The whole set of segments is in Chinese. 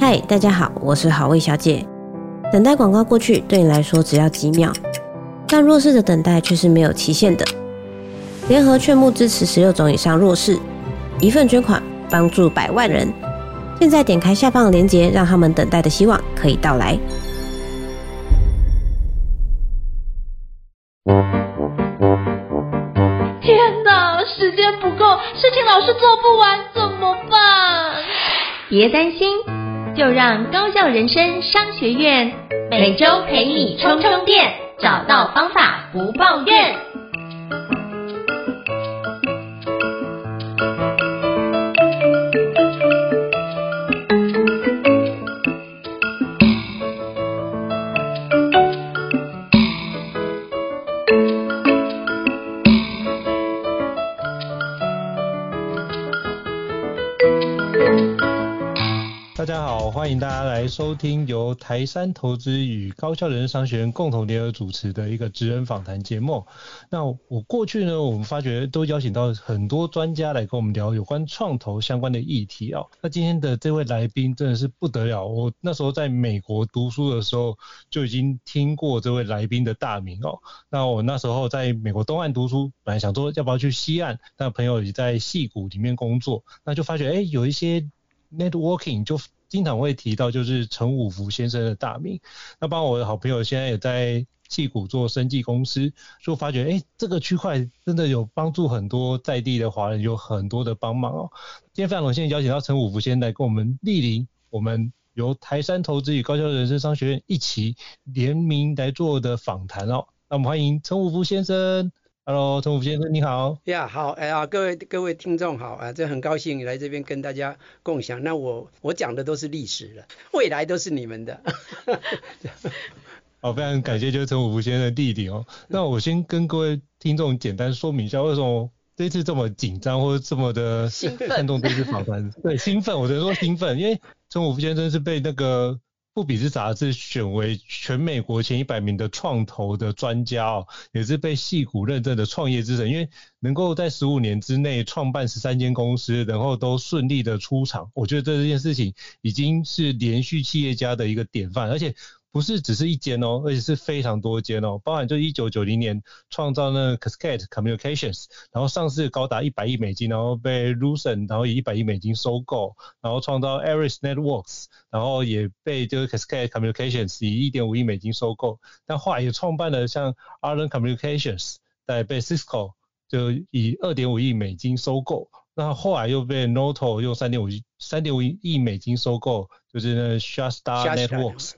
嗨，大家好，我是好味小姐。等待广告过去，对你来说只要几秒，但弱势的等待却是没有期限的。联合劝募支持十六种以上弱势，一份捐款帮助百万人。现在点开下方的链接，让他们等待的希望可以到来。天哪，时间不够，事情老是做不完，怎么办？别担心。就让高校人生商学院每周陪你充充电，找到方法不抱怨。来收听由台山投资与高效人商学院共同联合主持的一个职人访谈节目。那我过去呢，我们发觉都邀请到很多专家来跟我们聊有关创投相关的议题哦。那今天的这位来宾真的是不得了，我那时候在美国读书的时候就已经听过这位来宾的大名哦。那我那时候在美国东岸读书，本来想说要不要去西岸，但朋友也在矽谷里面工作，那就发觉哎，有一些 networking 就。经常会提到就是陈五福先生的大名，那帮我的好朋友现在也在矽谷做生技公司，就发觉哎，这个区块真的有帮助很多在地的华人，有很多的帮忙哦。今天非常荣幸邀请到陈五福先生来跟我们莅临，我们由台山投资与高效人生商学院一起联名来做的访谈哦。那我们欢迎陈五福先生。Hello，陈武福先生，你好。呀，yeah, 好，哎呀，各位各位听众好啊，这很高兴来这边跟大家共享。那我我讲的都是历史了，未来都是你们的。好，非常感谢，就是陈武福先生的弟弟哦。那我先跟各位听众简单说明一下，为什么这次这么紧张或者这么的看重这次访谈？对，兴奋，我只能说兴奋，因为陈武福先生是被那个。富比斯杂志选为全美国前一百名的创投的专家哦，也是被戏股认证的创业之神，因为能够在十五年之内创办十三间公司，然后都顺利的出场，我觉得这件事情已经是连续企业家的一个典范，而且。不是只是一间哦，而且是非常多间哦，包含就一九九零年创造那个 Cascade Communications，然后上市高达一百亿美金，然后被 Lucent 然后以一百亿美金收购，然后创造 Aries Networks，然后也被这个 Cascade Communications 以一点五亿美金收购，但后来也创办了像 Arlen Communications，在被 Cisco 就以二点五亿美金收购，那后来又被 Nortel 用三点五亿三点五亿美金收购，就是那 ShotStar Networks。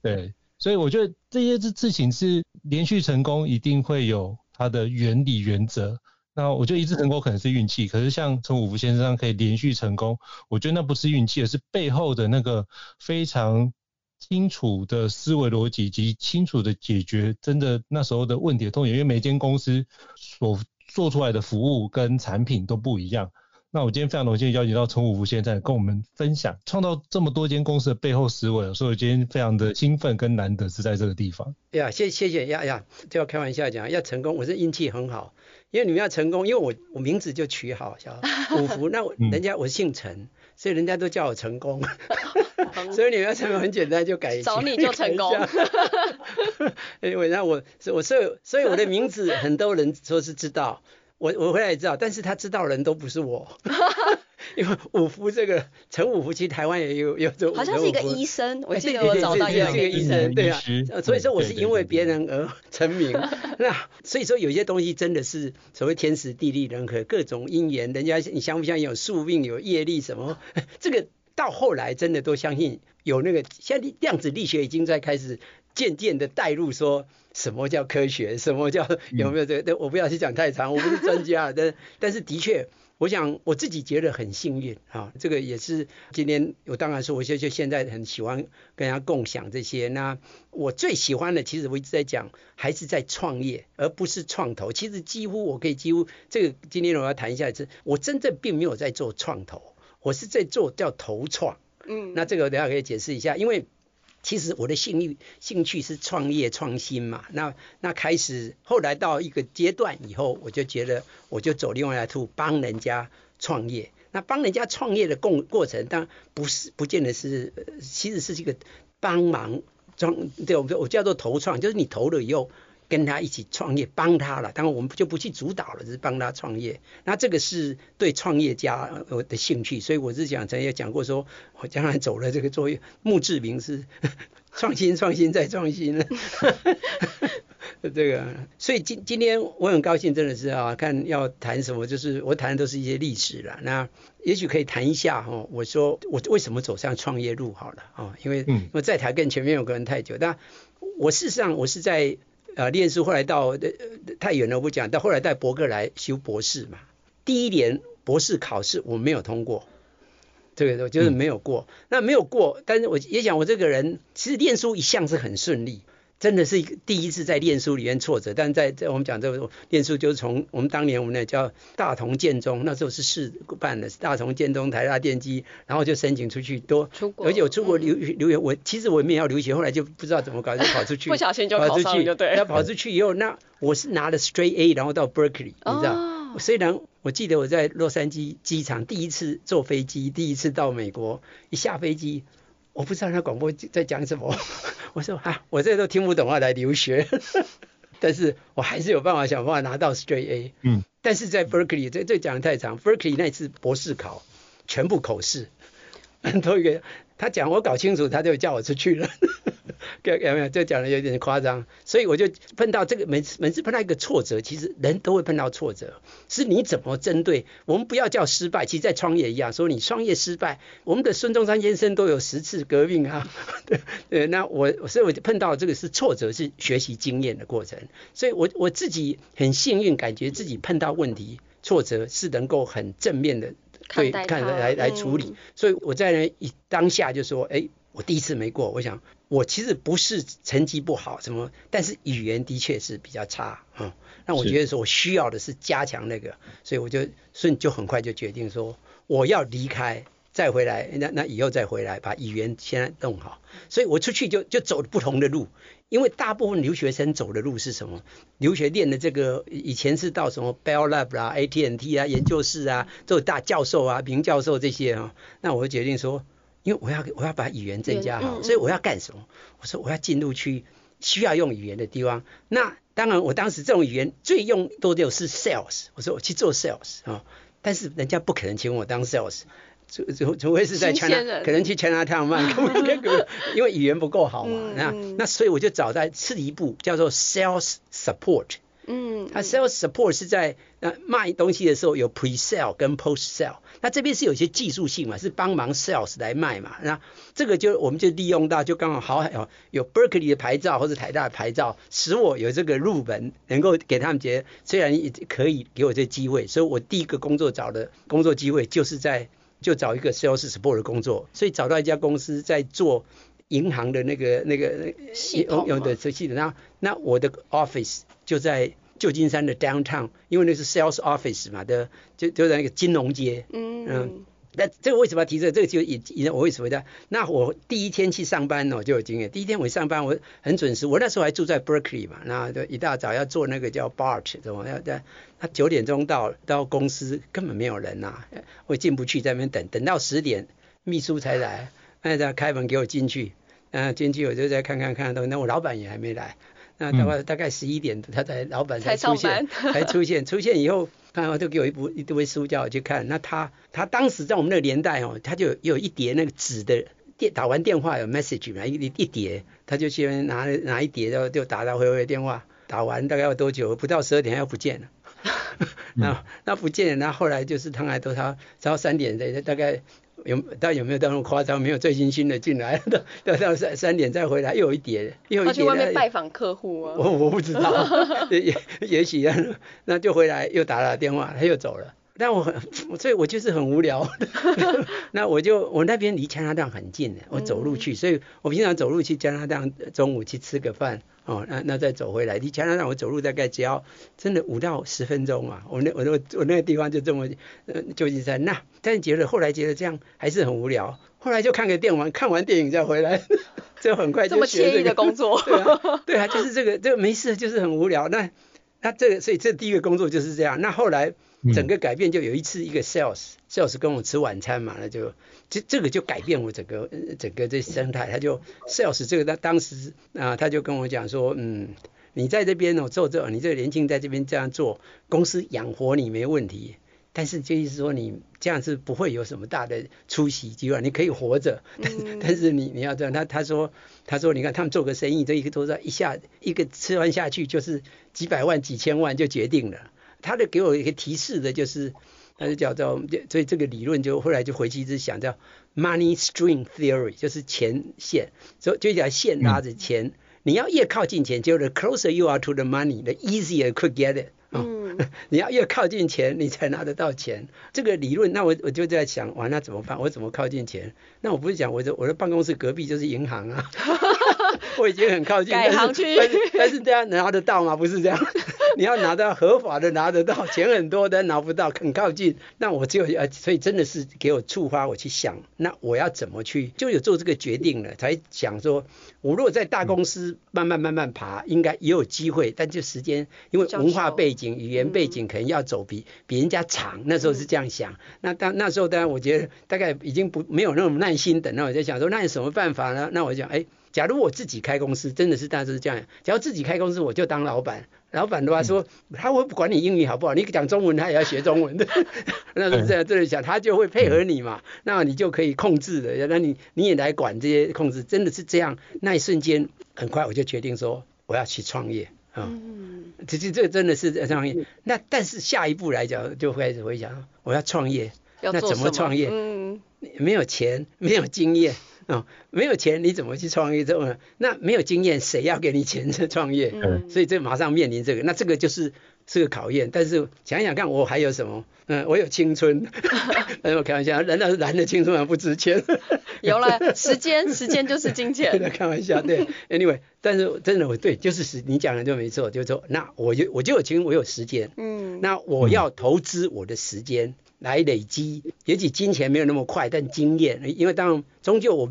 对，所以我觉得这些事事情是连续成功，一定会有它的原理原则。那我觉得一次成功可能是运气，可是像陈五福先生可以连续成功，我觉得那不是运气，而是背后的那个非常清楚的思维逻辑及清楚的解决真的那时候的问题的痛点，因为每间公司所做出来的服务跟产品都不一样。那我今天非常荣幸邀请到陈五福先生跟我们分享创造这么多间公司的背后思维，所以我今天非常的兴奋跟难得是在这个地方。呀，谢谢谢呀呀，就要开玩笑讲，要成功，我是运气很好，因为你们要成功，因为我我名字就取好叫 五福，那我人家我姓陈，所以人家都叫我成功，所以你们要成功很简单，就改 找你就成功。因为那我我所以所以我的名字很多人说是知道。我我回来也知道，但是他知道人都不是我，因为五福这个陈五福，其实台湾也有有这，好像是一个医生，我记得我找到一个医生，对啊，所以说我是因为别人而 成名，那所以说有些东西真的是所谓天时地利人和各种因缘，人家你相不相信有宿命有业力什么，这个到后来真的都相信有那个，现在量子力学已经在开始。渐渐的带入说什么叫科学，什么叫有没有这个？我不要去讲太长，我不是 专家，但但是的确，我想我自己觉得很幸运啊。这个也是今天我当然说，我就就现在很喜欢跟大家共享这些。那我最喜欢的，其实我一直在讲，还是在创业，而不是创投。其实几乎我可以几乎这个今天我要谈一下，是我真正并没有在做创投，我是在做叫投创。嗯，那这个等下可以解释一下，因为。其实我的兴趣兴趣是创业创新嘛，那那开始后来到一个阶段以后，我就觉得我就走另外一条路，帮人家创业。那帮人家创业的过过程，当然不是不见得是，其实是这个帮忙创，对，我我叫做投创，就是你投了以后。跟他一起创业，帮他了。当然我们就不去主导了，只是帮他创业。那这个是对创业家我的兴趣，所以我是讲，曾经讲过说，我将来走了这个作业，墓志铭是 创新、创新再创新了。这个，所以今今天我很高兴，真的是啊，看要谈什么，就是我谈的都是一些历史了。那也许可以谈一下哈，我说我为什么走上创业路好了啊？因为我在台跟前面有个人太久，但我事实上我是在。啊，念书后来到太远了，我不讲。到后来在伯克来修博士嘛，第一年博士考试我没有通过，这个就是没有过。嗯、那没有过，但是我也想，我这个人其实念书一向是很顺利。真的是第一次在念书里面挫折，但在在我们讲这个念书，就是从我们当年我们那叫大同建中，那时候是市办的，大同建中、台大电机，然后就申请出去多，出国，而且我出国留留学，我其实我也没有要留学，后来就不知道怎么搞，就 跑出去，不小心就跑出去，就对。那跑出去以后，那我是拿了 straight A，然后到 Berkeley，你知道，哦、虽然我记得我在洛杉矶机场第一次坐飞机，第一次到美国，一下飞机。我不知道他广播在讲什么，我说啊，我这都听不懂啊，来留学，但是我还是有办法想办法拿到 straight A。嗯，但是在 Berkeley 这这讲的太长，Berkeley 那次博士考全部口试，都一个他讲我搞清楚，他就叫我出去了。有没有？这讲的有点夸张，所以我就碰到这个每次每次碰到一个挫折，其实人都会碰到挫折，是你怎么针对？我们不要叫失败，其实在创业一样，说你创业失败，我们的孙中山先生都有十次革命啊，对 对。那我所以我就碰到这个是挫折，是学习经验的过程，所以我我自己很幸运，感觉自己碰到问题挫折是能够很正面的对看来来处理，所以我在那一当下就说，哎。我第一次没过，我想我其实不是成绩不好什么，但是语言的确是比较差啊、嗯。那我觉得说我需要的是加强那个，所以我就顺就很快就决定说我要离开再回来，那那以后再回来把语言先弄好。所以我出去就就走不同的路，因为大部分留学生走的路是什么？留学练的这个以前是到什么 Bell Lab 啦、AT&T 啊研究室啊，做大教授啊、名教授这些啊。那我就决定说。因为我要我要把语言增加好，所以我要干什么？我说我要进入去需要用语言的地方。那当然，我当时这种语言最用多的是 sales。我说我去做 sales 啊，但是人家不可能请我当 sales，除除除非是在 China，可能去 Chinatown 因为语言不够好嘛。那那所以我就找在次一步叫做 sales support。嗯，他 sales support 是在那卖东西的时候有 pre sale 跟 post sale，那这边是有些技术性嘛，是帮忙 sales 来卖嘛，那这个就我们就利用到，就刚好好有有 Berkeley 的牌照或者台大的牌照，使我有这个入门，能够给他们觉得虽然也可以给我这个机会，所以我第一个工作找的工作机会就是在就找一个 sales support 的工作，所以找到一家公司在做银行的那个那个系统用的系统，那那我的 office。就在旧金山的 downtown，因为那是 sales office 嘛的，就就在那个金融街。嗯嗯。那这个为什么要提这个？这个就以以我为什么的？那我第一天去上班呢，就有经验。第一天我一上班，我很准时。我那时候还住在 Berkeley 嘛，那就一大早要坐那个叫 BART，怎么要在？他九点钟到到公司根本没有人呐、啊，我进不去，在那边等等到十点，秘书才来，那他开门给我进去。嗯，进去我就在看看看到，那我老板也还没来。那大概大概十一点，他才老板才出现，才出现。出现以后，看就给我一部一堆书叫我去看。那他他当时在我们那个年代哦，他就有一叠那个纸的电，打完电话有 message 嘛，一一叠，他就先拿拿一叠，然后就打打回回电话。打完大概要多久？不到十二点要不见了。那那不见了，那后来就是他来都他到三点的大概。有，但有没有到那么夸张？没有最新新的进来，到 到到三三点再回来，又有一叠，又有一叠。他去外面拜访客户啊？我我不知道，也也许啊，那就回来又打了电话，他又走了。但我很，所以我就是很无聊。那我就我那边离加拿大很近的，我走路去，所以我平常走路去加拿大，中午去吃个饭。哦，那那再走回来，离加拿大我走路大概只要真的五到十分钟啊。我那我那我那个地方就这么呃旧金山。那但是觉得后来觉得这样还是很无聊，后来就看个电玩，看完电影再回来，就很快就这么惬意的工作。对啊，对啊，就是这个这个没事，就是很无聊。那那这个所以这第一个工作就是这样。那后来整个改变就有一次一个 sales sales 跟我吃晚餐嘛，那就这这个就改变我整个整个这生态，他就 sales 这个他当时啊他就跟我讲说，嗯，你在这边哦做这，你这个年轻人在这边这样做，公司养活你没问题。但是就意思说你这样是不会有什么大的出息机会，你可以活着，但但是你你要这样，他他说他说你看他们做个生意，这一个多少一下一个吃完下去就是几百万几千万就决定了。他的给我一个提示的就是，他就叫做所以这个理论就后来就回去一直想叫 money string theory，就是钱线，所以就叫线拉着钱，嗯、你要越靠近钱，就 the closer you are to the money，the easier you could get it。嗯，你要越靠近钱，你才拿得到钱。这个理论，那我我就在想，哇，那怎么办？我怎么靠近钱？那我不是讲，我的我的办公室隔壁就是银行啊，我已经很靠近，改行去但是但是这样拿得到吗？不是这样。你要拿到合法的拿得到，钱很多但拿不到，很靠近。那我就呃，所以真的是给我触发我去想，那我要怎么去，就有做这个决定了，才想说，我如果在大公司慢慢慢慢爬，应该也有机会，但就时间，因为文化背景、语言背景可能要走比比人家长。那时候是这样想。那当那时候当然我觉得大概已经不没有那种耐心等，那我在想说，那有什么办法呢？那我就想，哎，假如我自己开公司，真的是大致是这样，假如自己开公司，我就当老板。老板的话说，他会不管你英语好不好，你讲中文他也要学中文。的，那是这样这样想，他就会配合你嘛，那你就可以控制的，那你你也来管这些控制，真的是这样，那一瞬间很快我就决定说我要去创业啊，其实这个真的是创业，那但是下一步来讲就会开始回想我要创业，那怎么创业？嗯，没有钱，没有经验。哦，没有钱你怎么去创业？这种那没有经验，谁要给你钱去创业？嗯，所以这马上面临这个，那这个就是是个考验。但是想想看，我还有什么？嗯，我有青春。哎，我开玩笑，难道是男的青春还不值钱？有了时间，时间就是金钱。开玩笑，对。Anyway，但是真的我对，就是是你讲的就没错，就是说那我就我就有钱，我有时间。嗯，那我要投资我的时间。来累积，也许金钱没有那么快，但经验，因为当然终究我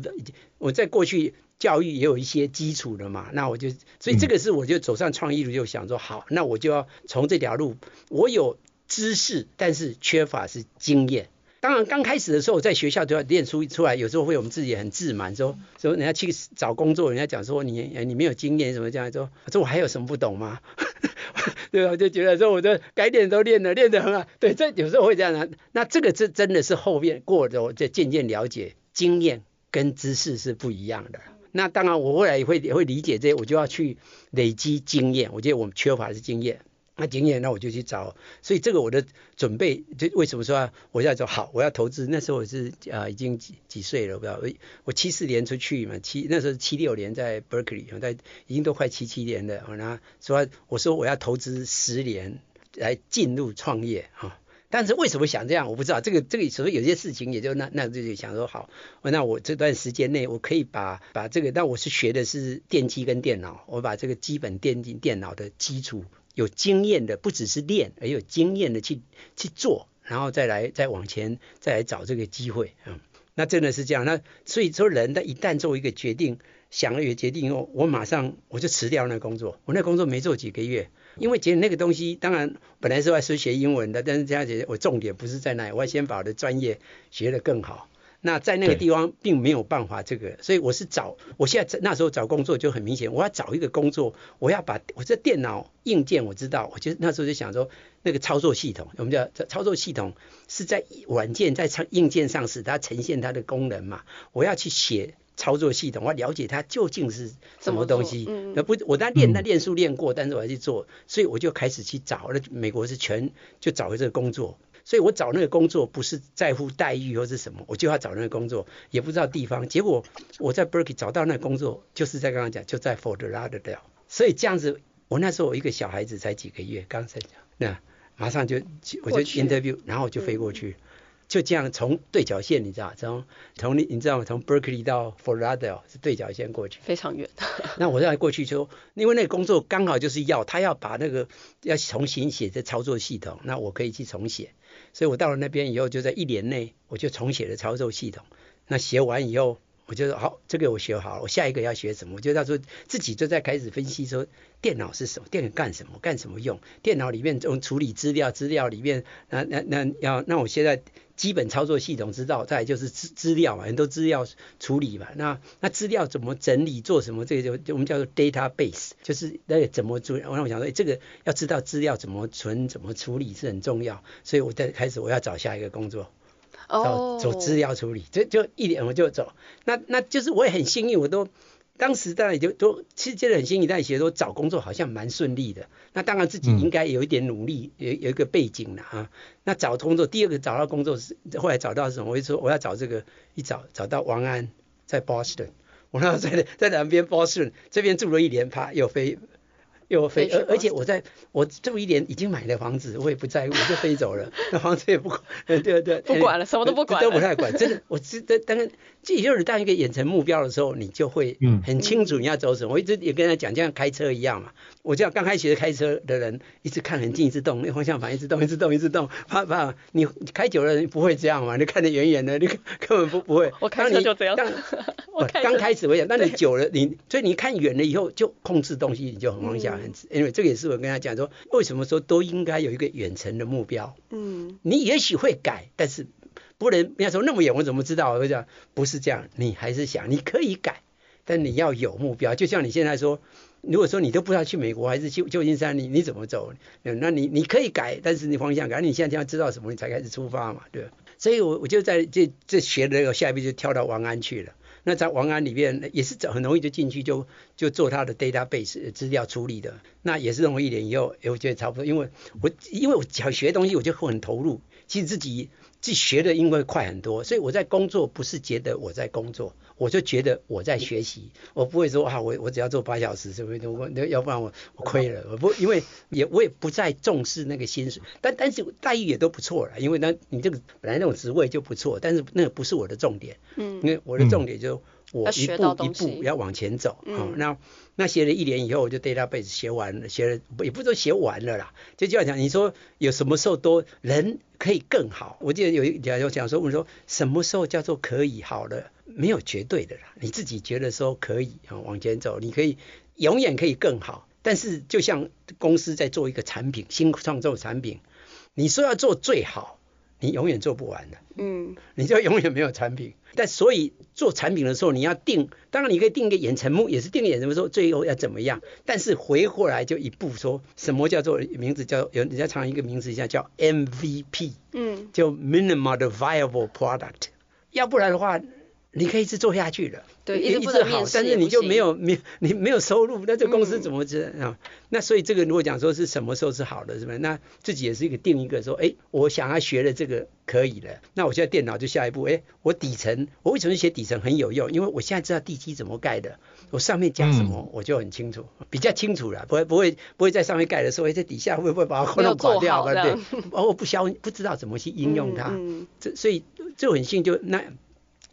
我在过去教育也有一些基础的嘛，那我就所以这个是我就走上创业路，就想说好，那我就要从这条路，我有知识，但是缺乏是经验。当然刚开始的时候，我在学校都要练出出来，有时候会我们自己很自满，说说人家去找工作，人家讲说你你没有经验什么这样说，说我还有什么不懂吗？对吧？就觉得说我这改点都练了，练得很好。对，这有时候会这样啊。那这个这真的是后面过的，我就渐渐了解，经验跟知识是不一样的。那当然，我后来也会也会理解这些，我就要去累积经验。我觉得我们缺乏的是经验。那经验，那我就去找。所以这个我的准备，就为什么说我要说好，我要投资？那时候我是啊、已经几几岁了，我不知道。我七四年出去嘛，七那时候七六年在 Berkeley，在已经都快七七年了。我那说我说我要投资十年来进入创业啊。但是为什么想这样？我不知道。这个这个所以有些事情也就那那就想说好，那我这段时间内我可以把把这个，但我是学的是电机跟电脑，我把这个基本电机电脑的基础。有经验的不只是练，而有经验的去去做，然后再来再往前再来找这个机会，嗯，那真的是这样。那所以说，人他一旦做一个决定，想了一个决定以后，我马上我就辞掉那工作。我那工作没做几个月，因为觉得那个东西，当然本来是要学英文的，但是这样子我重点不是在那里，我要先把我的专业学得更好。那在那个地方并没有办法这个，所以我是找，我现在那时候找工作就很明显，我要找一个工作，我要把我这电脑硬件我知道，我就那时候就想说，那个操作系统，我们叫操作系统是在软件在硬件上使它呈现它的功能嘛，我要去写操作系统，我要了解它究竟是什么东西，那不我在练，那练书练过，但是我要去做，所以我就开始去找，那美国是全就找了这个工作。所以我找那个工作不是在乎待遇或是什么，我就要找那个工作，也不知道地方。结果我在 Berkeley 找到那个工作，就是在刚刚讲，就在 Fort Lauderdale。所以这样子，我那时候我一个小孩子才几个月，刚才讲，那马上就我就 interview，然后我就飞过去。就这样从对角线，你知道，从从你你知道吗？从 Berkeley 到 Fort Lauderdale 是对角线过去，非常远。那我再过去就，因为那个工作刚好就是要他要把那个要重新写这操作系统，那我可以去重写。所以我到了那边以后，就在一年内我就重写了操作系统。那写完以后，我就说好，这个我学好了，我下一个要学什么？我就到时候自己就在开始分析说，电脑是什么？电脑干什么？干什么用？电脑里面从处理资料，资料里面那那那要那我现在基本操作系统知道，再来就是资资料嘛，很多资料处理嘛。那那资料怎么整理？做什么？这个就就我们叫做 database，就是那个怎么做？我让我想说，哎，这个要知道资料怎么存、怎么处理是很重要。所以我在开始我要找下一个工作。哦走资料处理，就就一点我就走。那那就是我也很幸运，我都当时当然也就都其实这很新一代其实都找工作好像蛮顺利的。那当然自己应该有一点努力，有有一个背景了啊。那找工作，第二个找到工作是后来找到什么？我就说我要找这个，一找找到王安在 Boston，我那时候在在南边 Boston 这边住了一年，啪又飞。又飞，而而且我在我住一年已经买了房子，我也不在乎，我就飞走了。那房子也不管，对对对，不管了，什么都不管，都不太管。真的，我是当当，这就是当一个远程目标的时候，你就会很清楚你要走什么。我一直也跟他讲，就像开车一样嘛。我这样刚开始学开车的人，一直看很近，一直动，那方向盘一直动，一直动，一直动，怕怕。你开久了人不会这样嘛？你看得远远的，你根本不不会。我开车就这样。我刚开始我讲，但你久了，你所以你看远了以后，就控制东西你就很方向。因为这个也是我跟他讲说，为什么说都应该有一个远程的目标？嗯，你也许会改，但是不能不要说那么远，我怎么知道？我讲不是这样，你还是想你可以改，但你要有目标。就像你现在说，如果说你都不知道去美国还是去旧金山，你你怎么走？那你你可以改，但是你方向改，你现在要知道什么，你才开始出发嘛，对吧？所以我我就在这这学的下一步就跳到王安去了。那在王安里面也是很容易就进去就就做他的 database 资料处理的，那也是用一年以后，哎我觉得差不多，因为我因为我想学东西，我就会很投入，其实自己。自己学的英文快很多，所以我在工作不是觉得我在工作，我就觉得我在学习。我不会说啊，我我只要做八小时，是不是？我那要不然我我亏了。我不因为也我也不再重视那个薪水，但但是待遇也都不错了，因为那你这个本来那种职位就不错，但是那个不是我的重点。嗯，因为我的重点就是。我一步一步要往前走，嗯，那那学了一年以后，我就 database 学完了，学了也不是说学完了啦，就就要讲，你说有什么时候都人可以更好？我记得有一讲有讲说，我们说什么时候叫做可以好了？没有绝对的啦，你自己觉得说可以啊往前走，你可以永远可以更好。但是就像公司在做一个产品，新创作产品，你说要做最好。你永远做不完的，嗯，你就永远没有产品。但所以做产品的时候，你要定，当然你可以定一个远程目，也是定个远程目说最后要怎么样。但是回过来就一步说，什么叫做名字叫有人家常一个名字叫叫 MVP，嗯，就 Minimal Viable Product，要不然的话。你可以一直做下去的，对，一直好，但是你就没有没 你没有收入，那这公司怎么知道啊？那所以这个如果讲说是什么时候是好的，是吧？那自己也是一个定一个说，哎，我想要学的这个可以了，那我现在电脑就下一步，哎，我底层我为什么写底层很有用？因为我现在知道地基怎么盖的，我上面加什么我就很清楚，比较清楚了，不会不会不会在上面盖的时候，哎，这底下会不会把它弄垮掉？对，而我不消不知道怎么去应用它，这所以就很幸就那。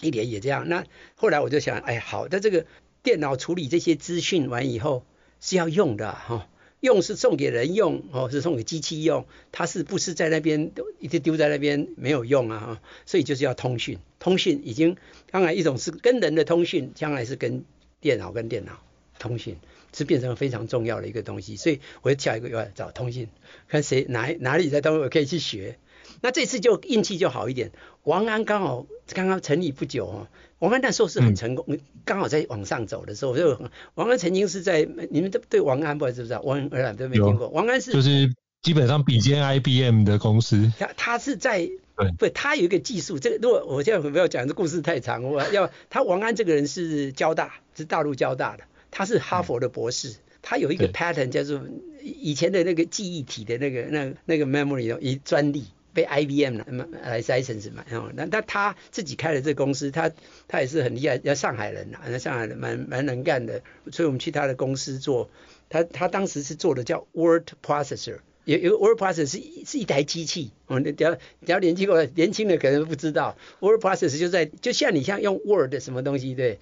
一年也这样，那后来我就想，哎，好的，这个电脑处理这些资讯完以后是要用的哈、用是送给人用哦，是送给机器用，它是不是在那边一直丢在那边没有用啊哈，所以就是要通讯，通讯已经当然一种是跟人的通讯，将来是跟电脑跟电脑通讯，是变成非常重要的一个东西，所以我就下一个要找通讯，看谁哪哪里在通，我可以去学。那这次就运气就好一点，王安刚好刚刚成立不久哦，王安那时候是很成功，刚、嗯、好在往上走的时候，就王安曾经是在你们都对王安不知不知道？王安都没听过，王安是就是基本上比肩 IBM 的公司，他他是在对，他有一个技术，这个如果我现在不要讲这故事太长，我要他王安这个人是交大，是大陆交大的，他是哈佛的博士，嗯、他有一个 patent 叫做以前的那个记忆体的那个那那个 memory 的一专利。被 IBM 来 license 买哦，那那他自己开了这个公司，他他也是很厉害，要上海人呐，上海人蛮蛮能干的，所以我们去他的公司做，他他当时是做的叫 word processor，有有 word processor 是是一台机器，哦，你要你要年轻过年轻的可能不知道，word processor 就在就像你像用 word 什么东西对，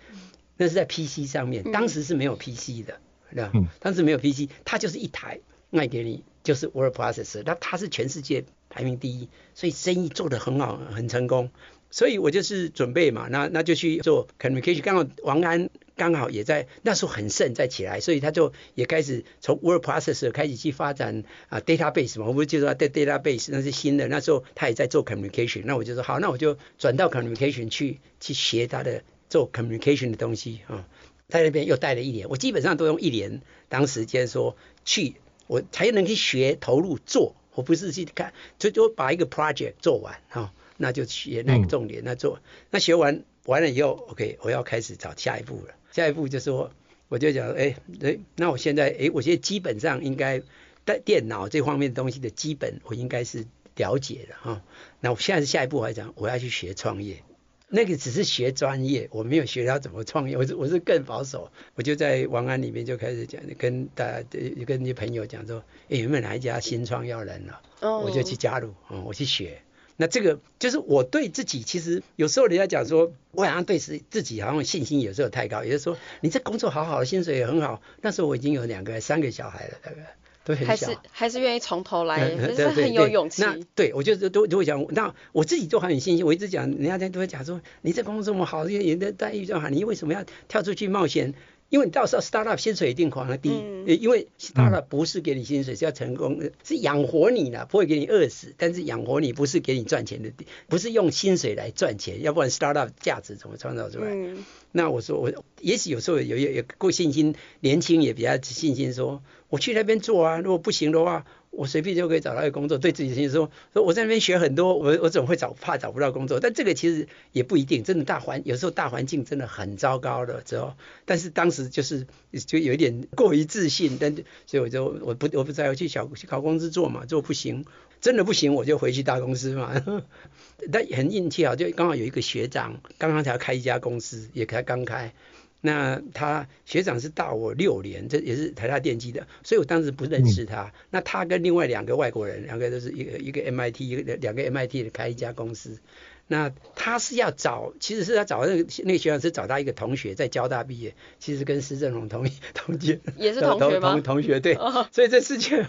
那是在 PC 上面，当时是没有 PC 的，对吧？当时没有 PC，它就是一台卖给你，就是 word processor，那它是全世界。排名第一，所以生意做得很好，很成功。所以我就是准备嘛，那那就去做 communication。刚好王安刚好也在那时候很盛在起来，所以他就也开始从 word processor 开始去发展啊 database 嘛，我不是就说 database 那是新的，那时候他也在做 communication，那我就说好，那我就转到 communication 去去学他的做 communication 的东西啊，在那边又待了一年，我基本上都用一年当时间说去，我才能去学投入做。我不是去看，就就把一个 project 做完哈，那就学那个重点，那做，那学完完了以后，OK，我要开始找下一步了。下一步就是说，我就讲，哎，哎，那我现在，哎，我觉得基本上应该在电脑这方面的东西的基本，我应该是了解了哈。那我现在是下一步还讲，我要去学创业。那个只是学专业，我没有学到怎么创业，我是我是更保守，我就在王安里面就开始讲，跟大家跟一些朋友讲说，哎，有没有哪一家新创要人了？我就去加入，嗯，我去学。那这个就是我对自己，其实有时候人家讲说，我好像对自自己好像信心有时候太高，也就是说，你这工作好好的，薪水也很好。那时候我已经有两个、三个小孩了，大概。都很小，还是还是愿意从头来，嗯、是很有勇气。那对我就是都都会讲，那我自己都很有信心。我一直讲，人家都会讲说，你这工作这么好，人家待遇这么好，你为什么要跳出去冒险？因为你到时候 startup 薪水一定狂的低，嗯、因为 startup 不是给你薪水，是要成功，是养活你的，不会给你饿死。但是养活你不是给你赚钱的，不是用薪水来赚钱，要不然 startup 价值怎么创造出来？嗯、那我说我也许有时候有有有够信心，年轻也比较信心说。我去那边做啊，如果不行的话，我随便就可以找到一个工作。对自己心说，说我在那边学很多，我我总会找怕找不到工作。但这个其实也不一定，真的大环有时候大环境真的很糟糕的时候。但是当时就是就有一点过于自信，但所以我就我不我不再要去小去考公司做嘛，做不行，真的不行我就回去大公司嘛。但很运气啊，就刚好有一个学长刚刚才要开一家公司，也才刚开。那他学长是大我六年，这也是台大电机的，所以我当时不认识他。嗯、那他跟另外两个外国人，两个都是一个一个 MIT，一个两个 MIT 的开一家公司。那他是要找，其实是要找那个那个学长是找他一个同学在交大毕业，其实跟施正荣同同届，也是同学吗？同，同学对，哦、所以这事情，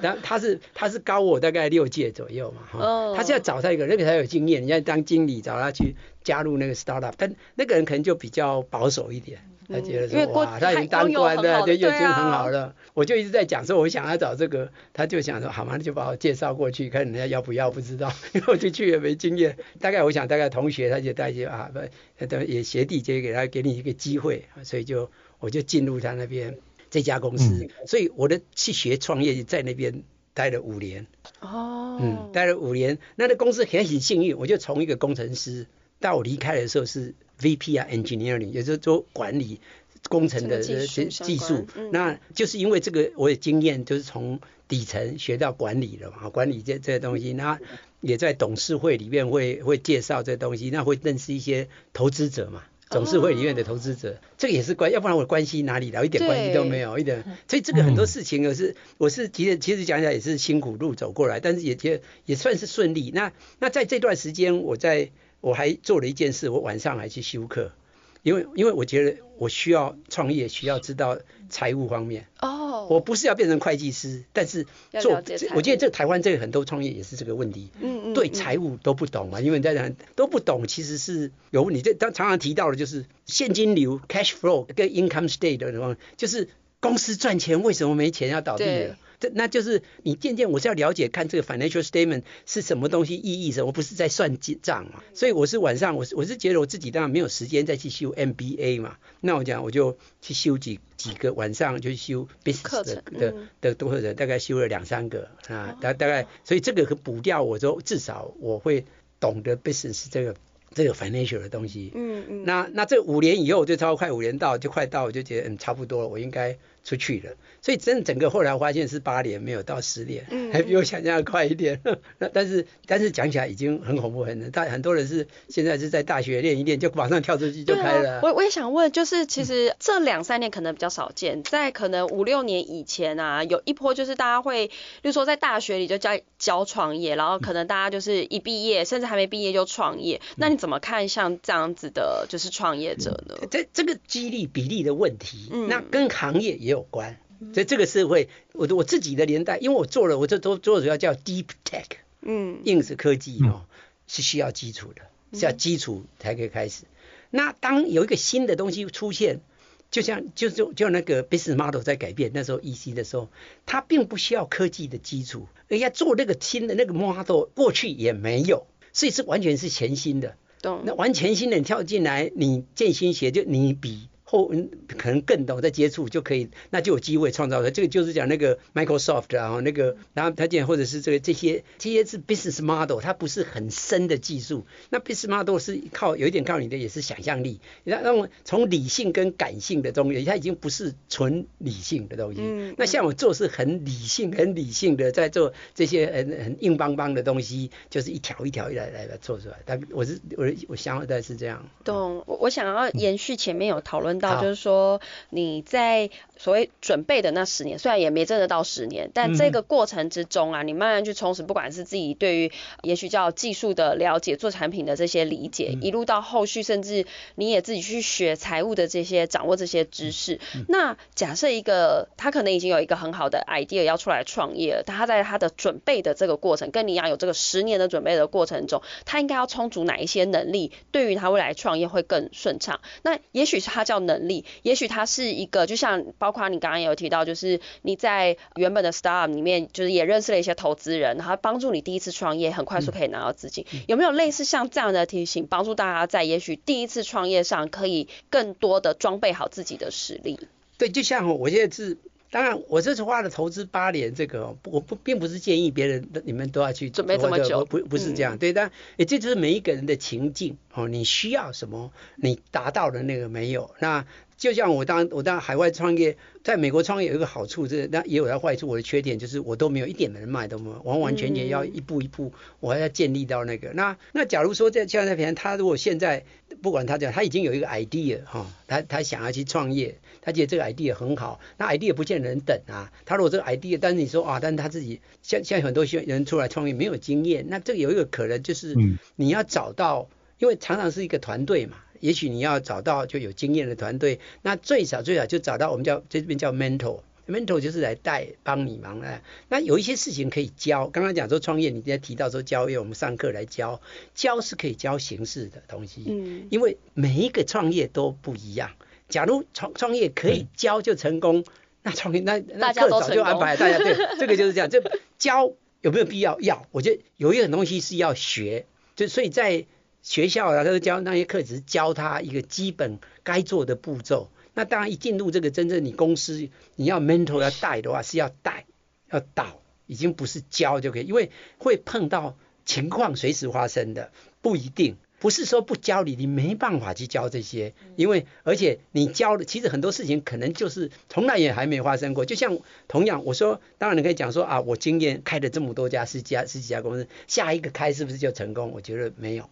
然 后他是他是高我大概六届左右嘛，哈、哦，他是要找他一个那个才有经验，人家当经理找他去加入那个 startup，但那个人可能就比较保守一点。他觉得说哇，他已经当官了，就已经很好了。我就一直在讲说，我想要找这个，他就想说好嘛，就把我介绍过去，看人家要不要，不知道，因为我就去也没经验。大概我想，大概同学他就带去啊，不，等也学弟就给他给你一个机会，所以就我就进入他那边这家公司。所以我的去学创业在那边待了五年。哦。嗯，待了五年，那个公司很很幸运，我就从一个工程师到我离开的时候是。VP 啊，Engineering，也就是做管理工程的技术，嗯、那就是因为这个，我有经验，就是从底层学到管理了嘛，管理这这些东西，那也在董事会里面会会介绍这东西，那会认识一些投资者嘛，董事会里面的投资者，哦、这个也是关，要不然我关系哪里来？一点关系都没有，一点，所以这个很多事情我是我是其实其实讲起来也是辛苦路走过来，但是也也也算是顺利。那那在这段时间，我在。我还做了一件事，我晚上还去修课，因为因为我觉得我需要创业，需要知道财务方面。哦。我不是要变成会计师，但是做，我觉得这台湾这个很多创业也是这个问题。嗯嗯。对财务都不懂嘛，因为大家都不懂，其实是有问题。这当常常提到的就是现金流 （cash flow） 跟 income state 的什么，就是公司赚钱为什么没钱要倒闭了？这那就是你渐渐我是要了解看这个 financial statement 是什么东西意义什么，我不是在算账嘛，所以我是晚上我是我是觉得我自己当然没有时间再去修 MBA 嘛，那我讲我就去修几几个晚上就修 business 的的的多少人大概修了两三个啊，大大概。所以这个可补掉我说至少我会懂得 business 这个这个 financial 的东西，嗯嗯，那那这五年以后就超快五年到就快到我就觉得嗯差不多了，我应该出去了。所以真的整个后来发现是八年没有到十年，嗯、还比我想象的快一点。那但是但是讲起来已经很恐怖很了。但很多人是现在是在大学练一练就马上跳出去就开了。啊、我我也想问，就是其实这两三年可能比较少见，在可能五六年以前啊，有一波就是大家会，比如说在大学里就教教创业，然后可能大家就是一毕业甚至还没毕业就创业。嗯、那你怎么看像这样子的，就是创业者呢？这这个激励比例的问题，嗯、那跟行业也有关。所以这个是会，我我自己的年代，因为我做了，我这都做主要叫 deep tech，嗯，硬是科技哦，是需要基础的。是要基础才可以开始。那当有一个新的东西出现，就像就就就那个 business model 在改变，那时候 EC 的时候，它并不需要科技的基础，人家做那个新的那个 model，过去也没有，所以是完全是全新的。懂。那完全新的你跳进来，你见新鞋就你比。后可能更懂，再接触就可以，那就有机会创造的。这个就是讲那个 Microsoft 啊，那个然后他讲或者是这个这些这些是 business model，它不是很深的技术。那 business model 是靠有一点靠你的也是想象力，让让从理性跟感性的东西，它已经不是纯理性的东西。嗯。那像我做是很理性、很理性的在做这些很很硬邦邦的东西，就是一条一条一来来来做出来。但我是我我想的是这样。懂。我我想要延续前面有讨论。到就是说你在所谓准备的那十年，虽然也没真的到十年，但这个过程之中啊，你慢慢去充实，不管是自己对于也许叫技术的了解、做产品的这些理解，一路到后续，甚至你也自己去学财务的这些，掌握这些知识。那假设一个他可能已经有一个很好的 idea 要出来创业了，他在他的准备的这个过程，跟你一样有这个十年的准备的过程中，他应该要充足哪一些能力，对于他未来创业会更顺畅？那也许是他叫能力，也许它是一个，就像包括你刚刚也有提到，就是你在原本的 startup 里面，就是也认识了一些投资人，然后帮助你第一次创业很快速可以拿到资金。嗯、有没有类似像这样的提醒，帮助大家在也许第一次创业上可以更多的装备好自己的实力？对，就像我现在是，当然我这次花了投资八年，这个我不并不是建议别人你们都要去准备这么久，不不是这样，嗯、对，但也这就是每一个人的情境哦，你需要什么，你达到的那个没有那。就像我当我当海外创业，在美国创业有一个好处，是那也有它坏处。我的缺点就是我都没有一点人脉，都没有，完完全全要一步一步，我还要建立到那个。那那假如说在像在平他如果现在不管他这样，他已经有一个 idea 哈，他他想要去创业，他觉得这个 idea 很好，那 idea 不见得能等啊。他如果这个 idea，但是你说啊，但是他自己像像很多人出来创业没有经验，那这个有一个可能就是你要找到，因为常常是一个团队嘛。也许你要找到就有经验的团队，那最少最少就找到我们叫这边叫 mentor，mentor 就是来带帮你忙的。那有一些事情可以教，刚刚讲说创业，你今天提到说教业，我们上课来教，教是可以教形式的东西。嗯。因为每一个创业都不一样。假如创创业可以教就成功，那创业那那课早就安排大家对，这个就是这样。这教有没有必要？要，我觉得有一个东西是要学，就所以在。学校啊，他教那些课只是教他一个基本该做的步骤。那当然一进入这个真正你公司，你要 mentor 要带的话，是要带要导，已经不是教就可以，因为会碰到情况随时发生的，不一定不是说不教你，你没办法去教这些，因为而且你教的其实很多事情可能就是从来也还没发生过。就像同样我说，当然你可以讲说啊，我经验开了这么多家十几家十几家公司，下一个开是不是就成功？我觉得没有。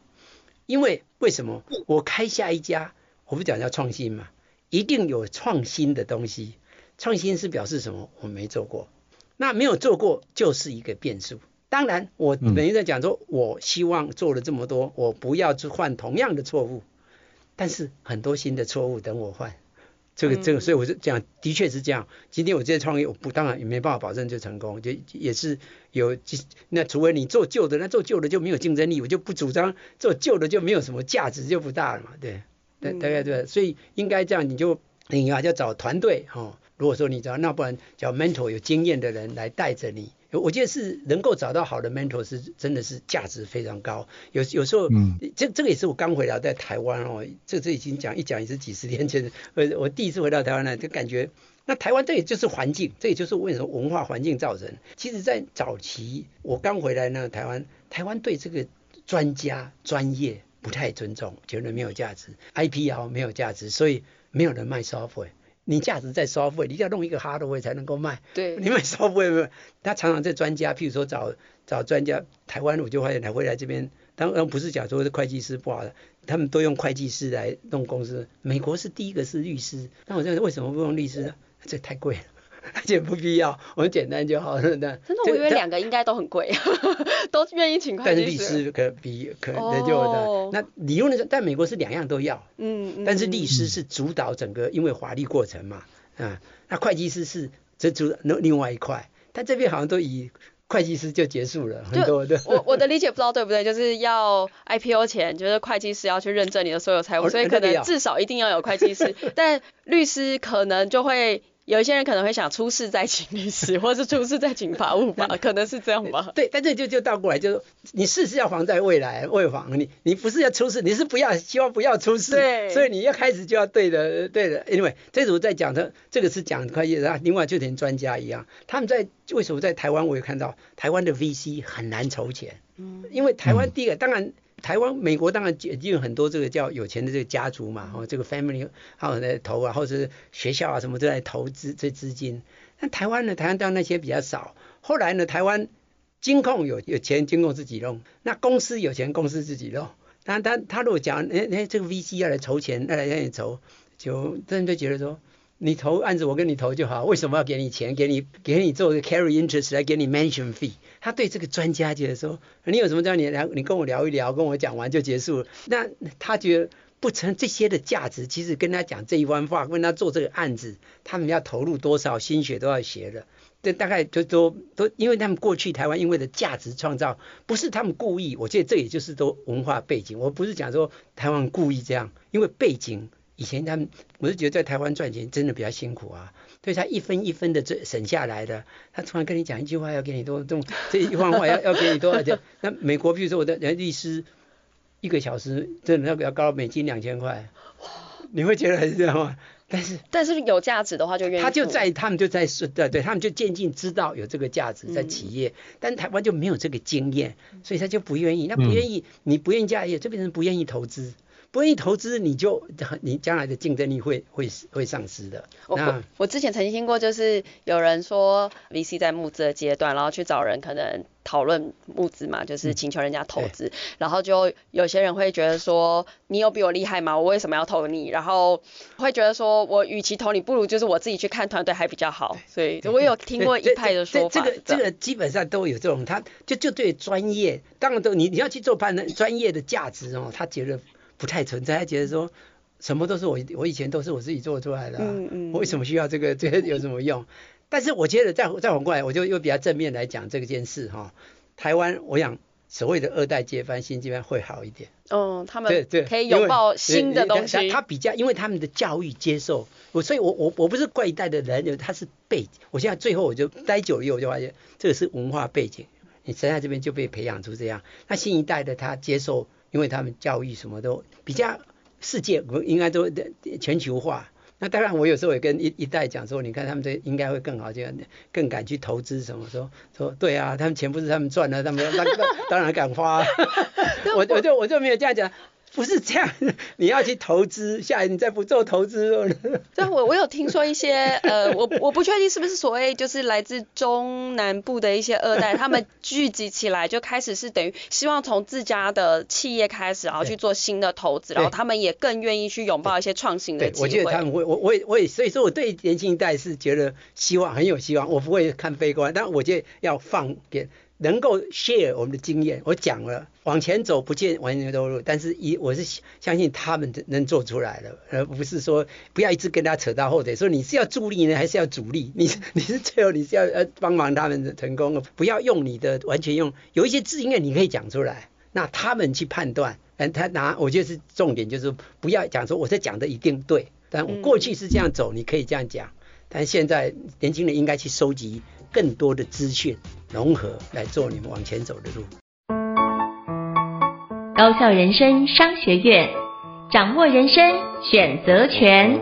因为为什么我开下一家，我不讲叫创新嘛，一定有创新的东西。创新是表示什么？我没做过，那没有做过就是一个变数。当然，我等于在讲说，我希望做了这么多，我不要去犯同样的错误，但是很多新的错误等我犯。这个这个，所以我是讲，的确是这样。今天我这些创业，我不当然也没办法保证就成功，就也是有，那除非你做旧的，那做旧的就没有竞争力，我就不主张做旧的就没有什么价值，就不大了嘛，对，大大概对，所以应该这样，你就你啊，要找团队哈。如果说你找，那不然叫 mentor 有经验的人来带着你。我觉得是能够找到好的 mentor 是真的是价值非常高。有有时候，嗯，这这个也是我刚回来在台湾哦，这这已经讲一讲也是几十年前。我，我第一次回到台湾呢，就感觉那台湾这也就是环境，这也就是为什么文化环境造成。其实，在早期我刚回来呢，台湾台湾对这个专家专业不太尊重，觉得没有价值，IP 啊没有价值，所以没有人卖 software。你价值在 software，你要弄一个 hardware 才能够卖。对，你卖 software 没有？他常常在专家，譬如说找找专家，台湾我就发现他会来这边，当然不是讲说是会计师不好的，他们都用会计师来弄公司。美国是第一个是律师，那我认为为什么不用律师呢？这太贵了。而且不必要，我们简单就好了。真的，我以为两个应该都很贵，都愿意请会计师。但是律师可比可能就的。Oh. 那理论的，在美国是两样都要。嗯嗯。但是律师是主导整个，因为法律过程嘛，啊，那会计师是这主另另外一块。但这边好像都以会计师就结束了，很多的。我我的理解不知道对不对，就是要 IPO 前，就是会计师要去认证你的所有财务，哦、所以可能至少一定要有会计师，但律师可能就会。有一些人可能会想出事再请律师，或是出事再请法务吧，可能是这样吧。对，但这就就倒过来，就是你事是要防在未来，未防你你不是要出事，你是不要希望不要出事。对。所以你要开始就要对的，对的。因为这组在讲的这个是讲会计啊，另外就连专家一样，他们在为什么在台湾我也看到台湾的 VC 很难筹钱，嗯，因为台湾第一个、嗯、当然。台湾、美国当然就有很多这个叫有钱的这个家族嘛，哦，这个 family 还有在投啊，或者是学校啊什么都在投资这资金。那台湾呢？台湾当然那些比较少。后来呢？台湾金控有有钱，金控自己弄；那公司有钱，公司自己弄。但他他如果讲，哎哎，这个 VC 要来筹钱，要来让你筹，就真的觉得说。你投案子，我跟你投就好，为什么要给你钱？给你给你做个 carry interest 来给你 management fee？他对这个专家觉得说，你有什么叫你聊？你跟我聊一聊，跟我讲完就结束了。那他觉得不成这些的价值，其实跟他讲这一番话，问他做这个案子，他们要投入多少心血都要学的。这大概就都都，因为他们过去台湾因为的价值创造，不是他们故意，我觉得这也就是都文化背景。我不是讲说台湾故意这样，因为背景。以前他们，我是觉得在台湾赚钱真的比较辛苦啊，所以他一分一分的这省下来的，他突然跟你讲一句话要给你多这种这一番话要要给你多少钱？那美国比如说我的人律师一个小时真的要要高美金两千块，你会觉得还是这样吗？但是但是有价值的话就愿意。他就在他们就在是对对，他们就渐渐知道有这个价值在企业，嗯、但台湾就没有这个经验，所以他就不愿意。那不愿意，嗯、你不愿意加业，这边人不愿意投资。不愿意投资，你就你将来的竞争力会会会丧失的。我我之前曾经听过，就是有人说 VC 在募资的阶段，然后去找人可能讨论募资嘛，就是请求人家投资，嗯、然后就有些人会觉得说，你有比我厉害吗？我为什么要投你？然后会觉得说我与其投你，不如就是我自己去看团队还比较好。所以我有听过一派的说法。这个这个基本上都有这种，他就就对专业，当然都你你要去做判断，专业的价值哦，他觉得。不太存在，他觉得说什么都是我，我以前都是我自己做出来的，啊，嗯嗯，我为什么需要这个？这个有什么用？但是我觉得再再反过来，我就又比较正面来讲这件事哈。台湾，我想所谓的二代接班、新接班会好一点。嗯，他们对对，可以拥抱新的东西。他比较，因为他们的教育接受，我所以我我我不是怪一代的人，他是背景。我现在最后我就待久了我就发现这个是文化背景，你生在这边就被培养出这样。那新一代的他接受。因为他们教育什么都比较世界，应该都全球化。那当然，我有时候也跟一一代讲说，你看他们这应该会更好，这样更敢去投资什么。说说对啊，他们钱不是他们赚的，他们当 当然敢花。我我就我就没有这样讲。不是这样，你要去投资，下来你再不做投资了。对，我我有听说一些，呃，我我不确定是不是所谓就是来自中南部的一些二代，他们聚集起来就开始是等于希望从自家的企业开始，然后去做新的投资，然后他们也更愿意去拥抱一些创新的机会。我觉得他们会，我我也我也，所以说我对年轻一代是觉得希望很有希望，我不会看悲观，但我觉得要放点。能够 share 我们的经验，我讲了，往前走不见完全都路，但是一我是相信他们能做出来的，而不是说不要一直跟他扯到后腿，说你是要助力呢，还是要主力？你你是最后你是要呃帮忙他们的成功，不要用你的完全用有一些经验你可以讲出来，那他们去判断，嗯，他拿我觉得是重点，就是不要讲说我在讲的一定对，但我过去是这样走，你可以这样讲，但现在年轻人应该去收集。更多的资讯融合来做你们往前走的路。高校人生商学院，掌握人生选择权。